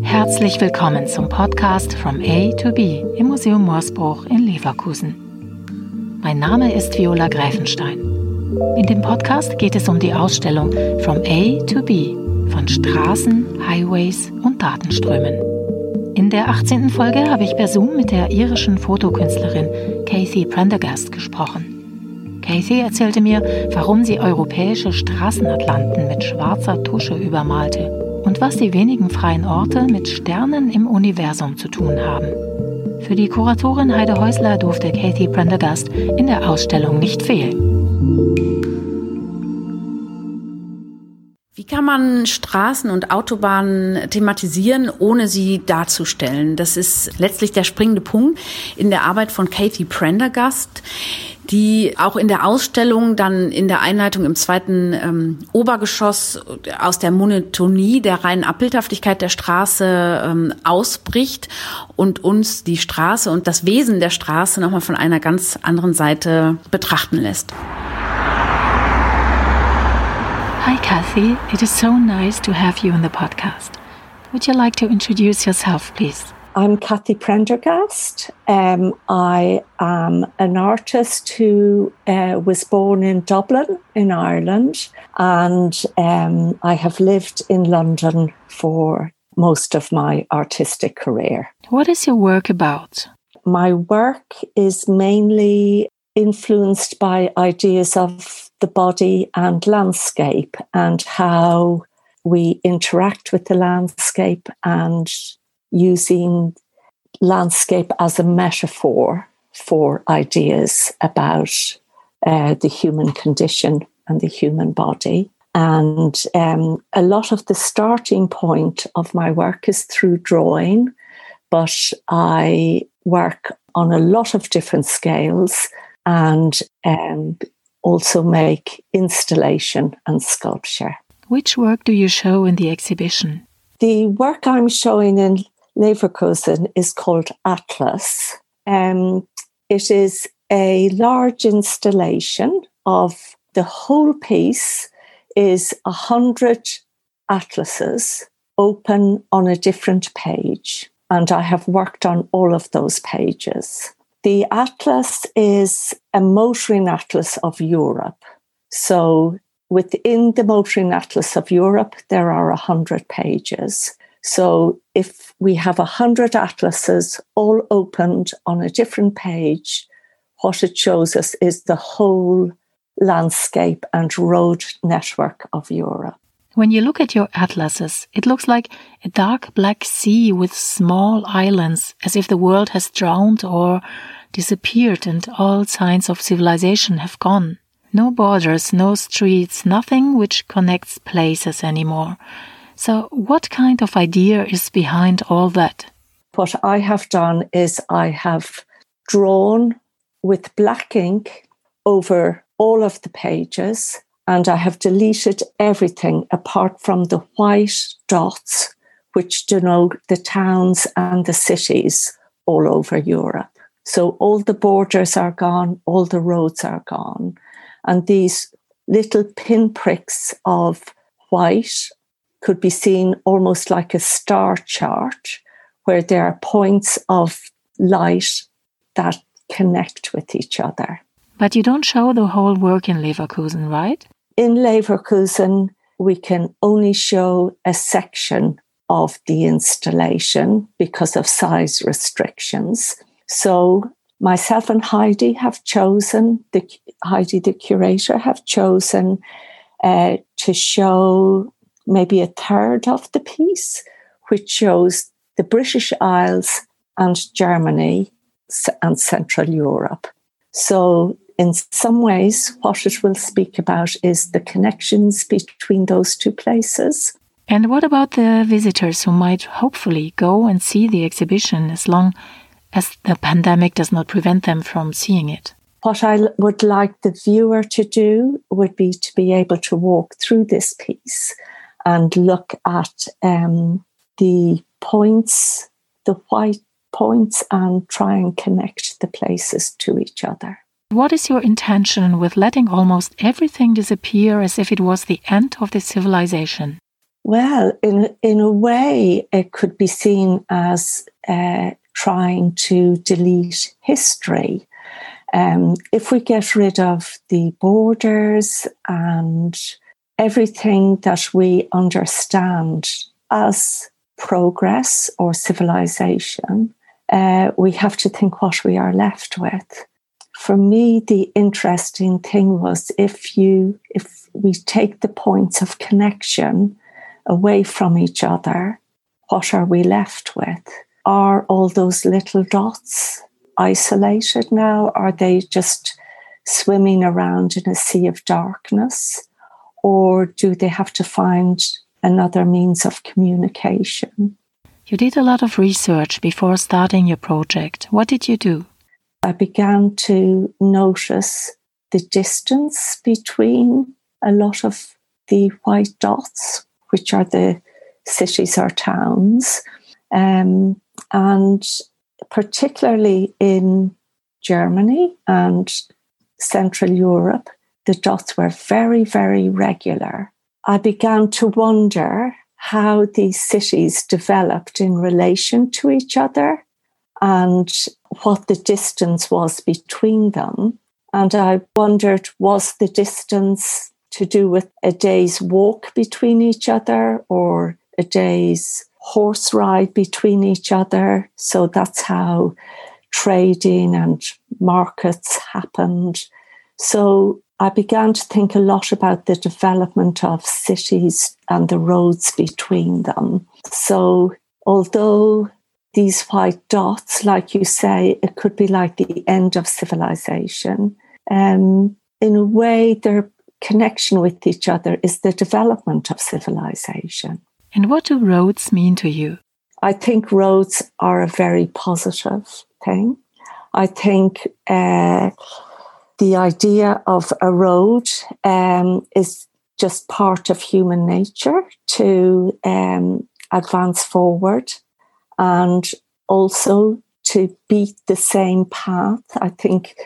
Herzlich willkommen zum Podcast From A to B im Museum Morsbruch in Leverkusen. Mein Name ist Viola Gräfenstein. In dem Podcast geht es um die Ausstellung From A to B von Straßen, Highways und Datenströmen. In der 18. Folge habe ich per Zoom mit der irischen Fotokünstlerin Kathy Prendergast gesprochen. Kathy erzählte mir, warum sie europäische Straßenatlanten mit schwarzer Tusche übermalte und was die wenigen freien Orte mit Sternen im Universum zu tun haben. Für die Kuratorin Heide Häusler durfte Kathy Prendergast in der Ausstellung nicht fehlen. Wie kann man Straßen und Autobahnen thematisieren, ohne sie darzustellen? Das ist letztlich der springende Punkt in der Arbeit von Kathy Prendergast die auch in der Ausstellung dann in der Einleitung im zweiten ähm, Obergeschoss aus der Monotonie der reinen Abbildhaftigkeit der Straße ähm, ausbricht und uns die Straße und das Wesen der Straße nochmal von einer ganz anderen Seite betrachten lässt. Hi Kathy, it is so nice to have you in the podcast. Would you like to introduce yourself, please? I'm Kathy Prendergast. Um, I am an artist who uh, was born in Dublin, in Ireland, and um, I have lived in London for most of my artistic career. What is your work about? My work is mainly influenced by ideas of the body and landscape and how we interact with the landscape and using landscape as a metaphor for ideas about uh, the human condition and the human body. And um, a lot of the starting point of my work is through drawing, but I work on a lot of different scales and um, also make installation and sculpture. Which work do you show in the exhibition? The work I'm showing in Leverkusen is called Atlas. Um, it is a large installation of the whole piece is a hundred atlases open on a different page, and I have worked on all of those pages. The atlas is a motoring atlas of Europe. So within the motoring atlas of Europe, there are a hundred pages. So if we have a hundred atlases all opened on a different page, what it shows us is the whole landscape and road network of Europe. When you look at your atlases, it looks like a dark black sea with small islands, as if the world has drowned or disappeared and all signs of civilization have gone. No borders, no streets, nothing which connects places anymore. So, what kind of idea is behind all that? What I have done is I have drawn with black ink over all of the pages and I have deleted everything apart from the white dots which denote the towns and the cities all over Europe. So all the borders are gone, all the roads are gone. And these little pinpricks of white could be seen almost like a star chart where there are points of light that connect with each other. But you don't show the whole work in Leverkusen, right? In Leverkusen, we can only show a section of the installation because of size restrictions. So myself and Heidi have chosen, the Heidi, the curator, have chosen uh, to show maybe a third of the piece, which shows the British Isles and Germany and Central Europe. So, in some ways, what it will speak about is the connections between those two places. And what about the visitors who might hopefully go and see the exhibition as long as the pandemic does not prevent them from seeing it? What I would like the viewer to do would be to be able to walk through this piece and look at um, the points, the white points, and try and connect the places to each other. What is your intention with letting almost everything disappear as if it was the end of the civilization? Well, in in a way, it could be seen as uh, trying to delete history. Um, if we get rid of the borders and everything that we understand as progress or civilization, uh, we have to think what we are left with. For me, the interesting thing was if you if we take the points of connection away from each other, what are we left with? Are all those little dots isolated now? Are they just swimming around in a sea of darkness? Or do they have to find another means of communication? You did a lot of research before starting your project. What did you do? I began to notice the distance between a lot of the white dots, which are the cities or towns. Um, and particularly in Germany and Central Europe, the dots were very, very regular. I began to wonder how these cities developed in relation to each other and what the distance was between them. And I wondered was the distance to do with a day's walk between each other or a day's horse ride between each other? So that's how trading and markets happened. So I began to think a lot about the development of cities and the roads between them. So, although these white dots, like you say, it could be like the end of civilization, um, in a way, their connection with each other is the development of civilization. And what do roads mean to you? I think roads are a very positive thing. I think. Uh, the idea of a road um, is just part of human nature to um, advance forward and also to beat the same path. I think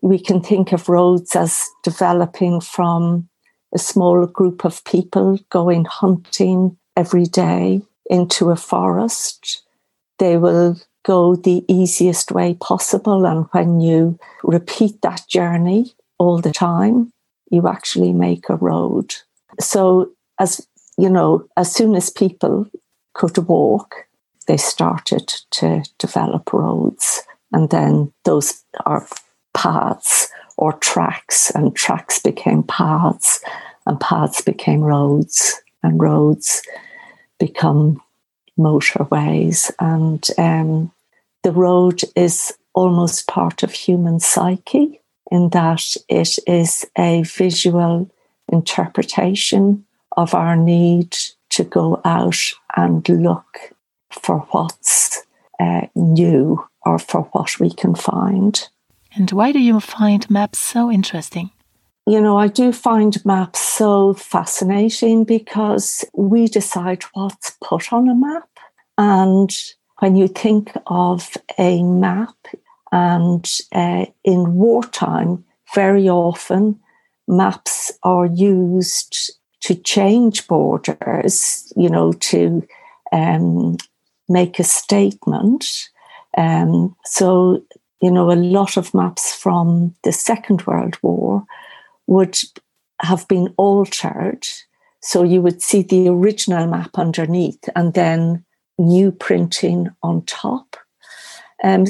we can think of roads as developing from a small group of people going hunting every day into a forest. They will go the easiest way possible. And when you repeat that journey all the time, you actually make a road. So, as you know, as soon as people could walk, they started to develop roads. And then those are paths or tracks, and tracks became paths, and paths became roads, and roads become motorways, and um, the road is almost part of human psyche in that it is a visual interpretation of our need to go out and look for what's uh, new or for what we can find. And why do you find maps so interesting? You know, I do find maps so fascinating because we decide what's put on a map. And when you think of a map, and uh, in wartime, very often maps are used to change borders, you know, to um, make a statement. Um, so, you know, a lot of maps from the Second World War would have been altered. So you would see the original map underneath and then new printing on top. Um,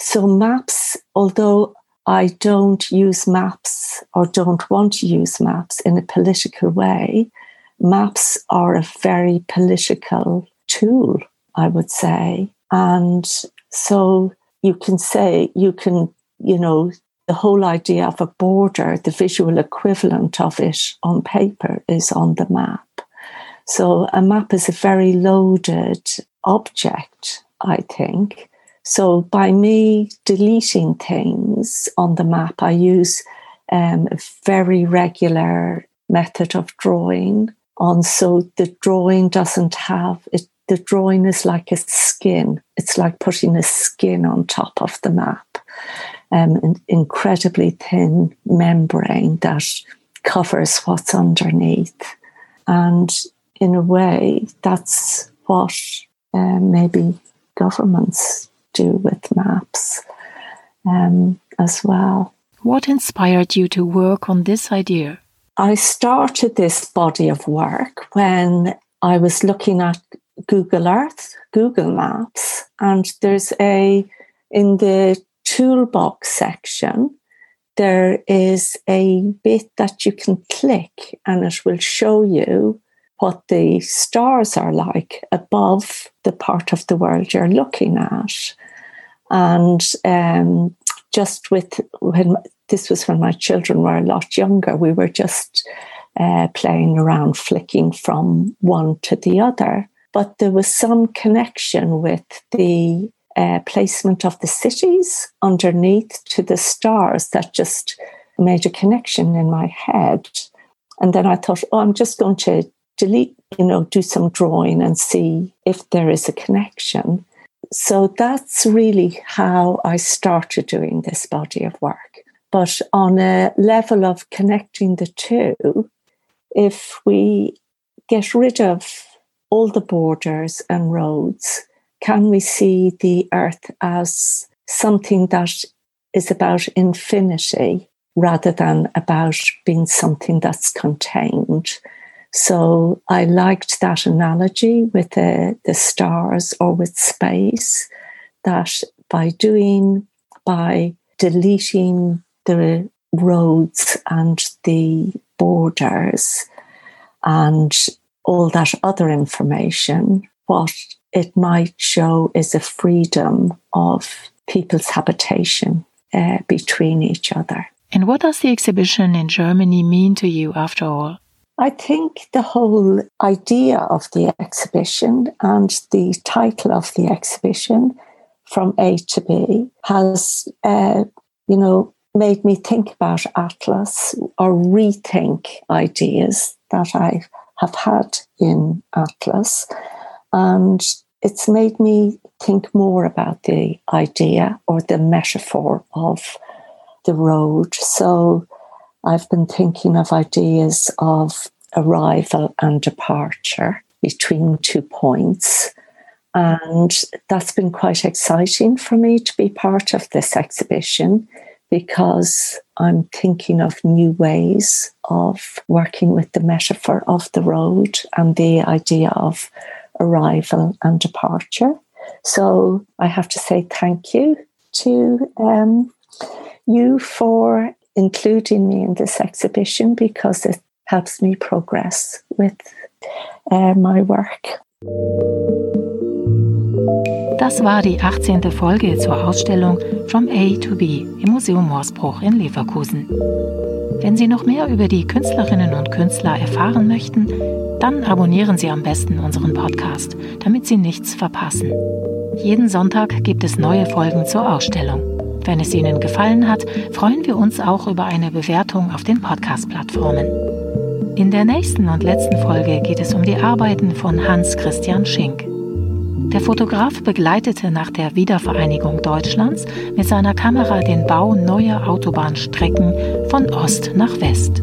so, maps, although I don't use maps or don't want to use maps in a political way, maps are a very political tool, I would say. And so you can say, you can, you know, the whole idea of a border, the visual equivalent of it on paper is on the map. So a map is a very loaded object, I think. So by me deleting things on the map, I use um, a very regular method of drawing on so the drawing doesn't have it the drawing is like a skin it's like putting a skin on top of the map um, an incredibly thin membrane that covers what's underneath and in a way, that's what uh, maybe governments do with maps um, as well. What inspired you to work on this idea? I started this body of work when I was looking at Google Earth, Google Maps, and there's a, in the toolbox section, there is a bit that you can click and it will show you what the stars are like above the part of the world you're looking at. And um, just with when this was when my children were a lot younger, we were just uh, playing around, flicking from one to the other. But there was some connection with the uh, placement of the cities underneath to the stars that just made a connection in my head. And then I thought, oh, I'm just going to delete, you know, do some drawing and see if there is a connection. So that's really how I started doing this body of work. But on a level of connecting the two, if we get rid of all the borders and roads, can we see the earth as something that is about infinity rather than about being something that's contained? So I liked that analogy with the, the stars or with space, that by doing, by deleting the roads and the borders and all that other information, what it might show is a freedom of people's habitation uh, between each other. And what does the exhibition in Germany mean to you after all? I think the whole idea of the exhibition and the title of the exhibition, From A to B, has, uh, you know, made me think about Atlas or rethink ideas that I have had in Atlas. And it's made me think more about the idea or the metaphor of the road. So I've been thinking of ideas of arrival and departure between two points. And that's been quite exciting for me to be part of this exhibition because I'm thinking of new ways of working with the metaphor of the road and the idea of arrival and departure. So I have to say thank you to um, you for including me in this exhibition because it helps me progress with uh, my work. Das war die 18. Folge zur Ausstellung From A to B im Museum Morsbruch in Leverkusen. Wenn Sie noch mehr über die Künstlerinnen und Künstler erfahren möchten, dann abonnieren Sie am besten unseren Podcast, damit Sie nichts verpassen. Jeden Sonntag gibt es neue Folgen zur Ausstellung. Wenn es Ihnen gefallen hat, freuen wir uns auch über eine Bewertung auf den Podcast-Plattformen. In der nächsten und letzten Folge geht es um die Arbeiten von Hans Christian Schink. Der Fotograf begleitete nach der Wiedervereinigung Deutschlands mit seiner Kamera den Bau neuer Autobahnstrecken von Ost nach West.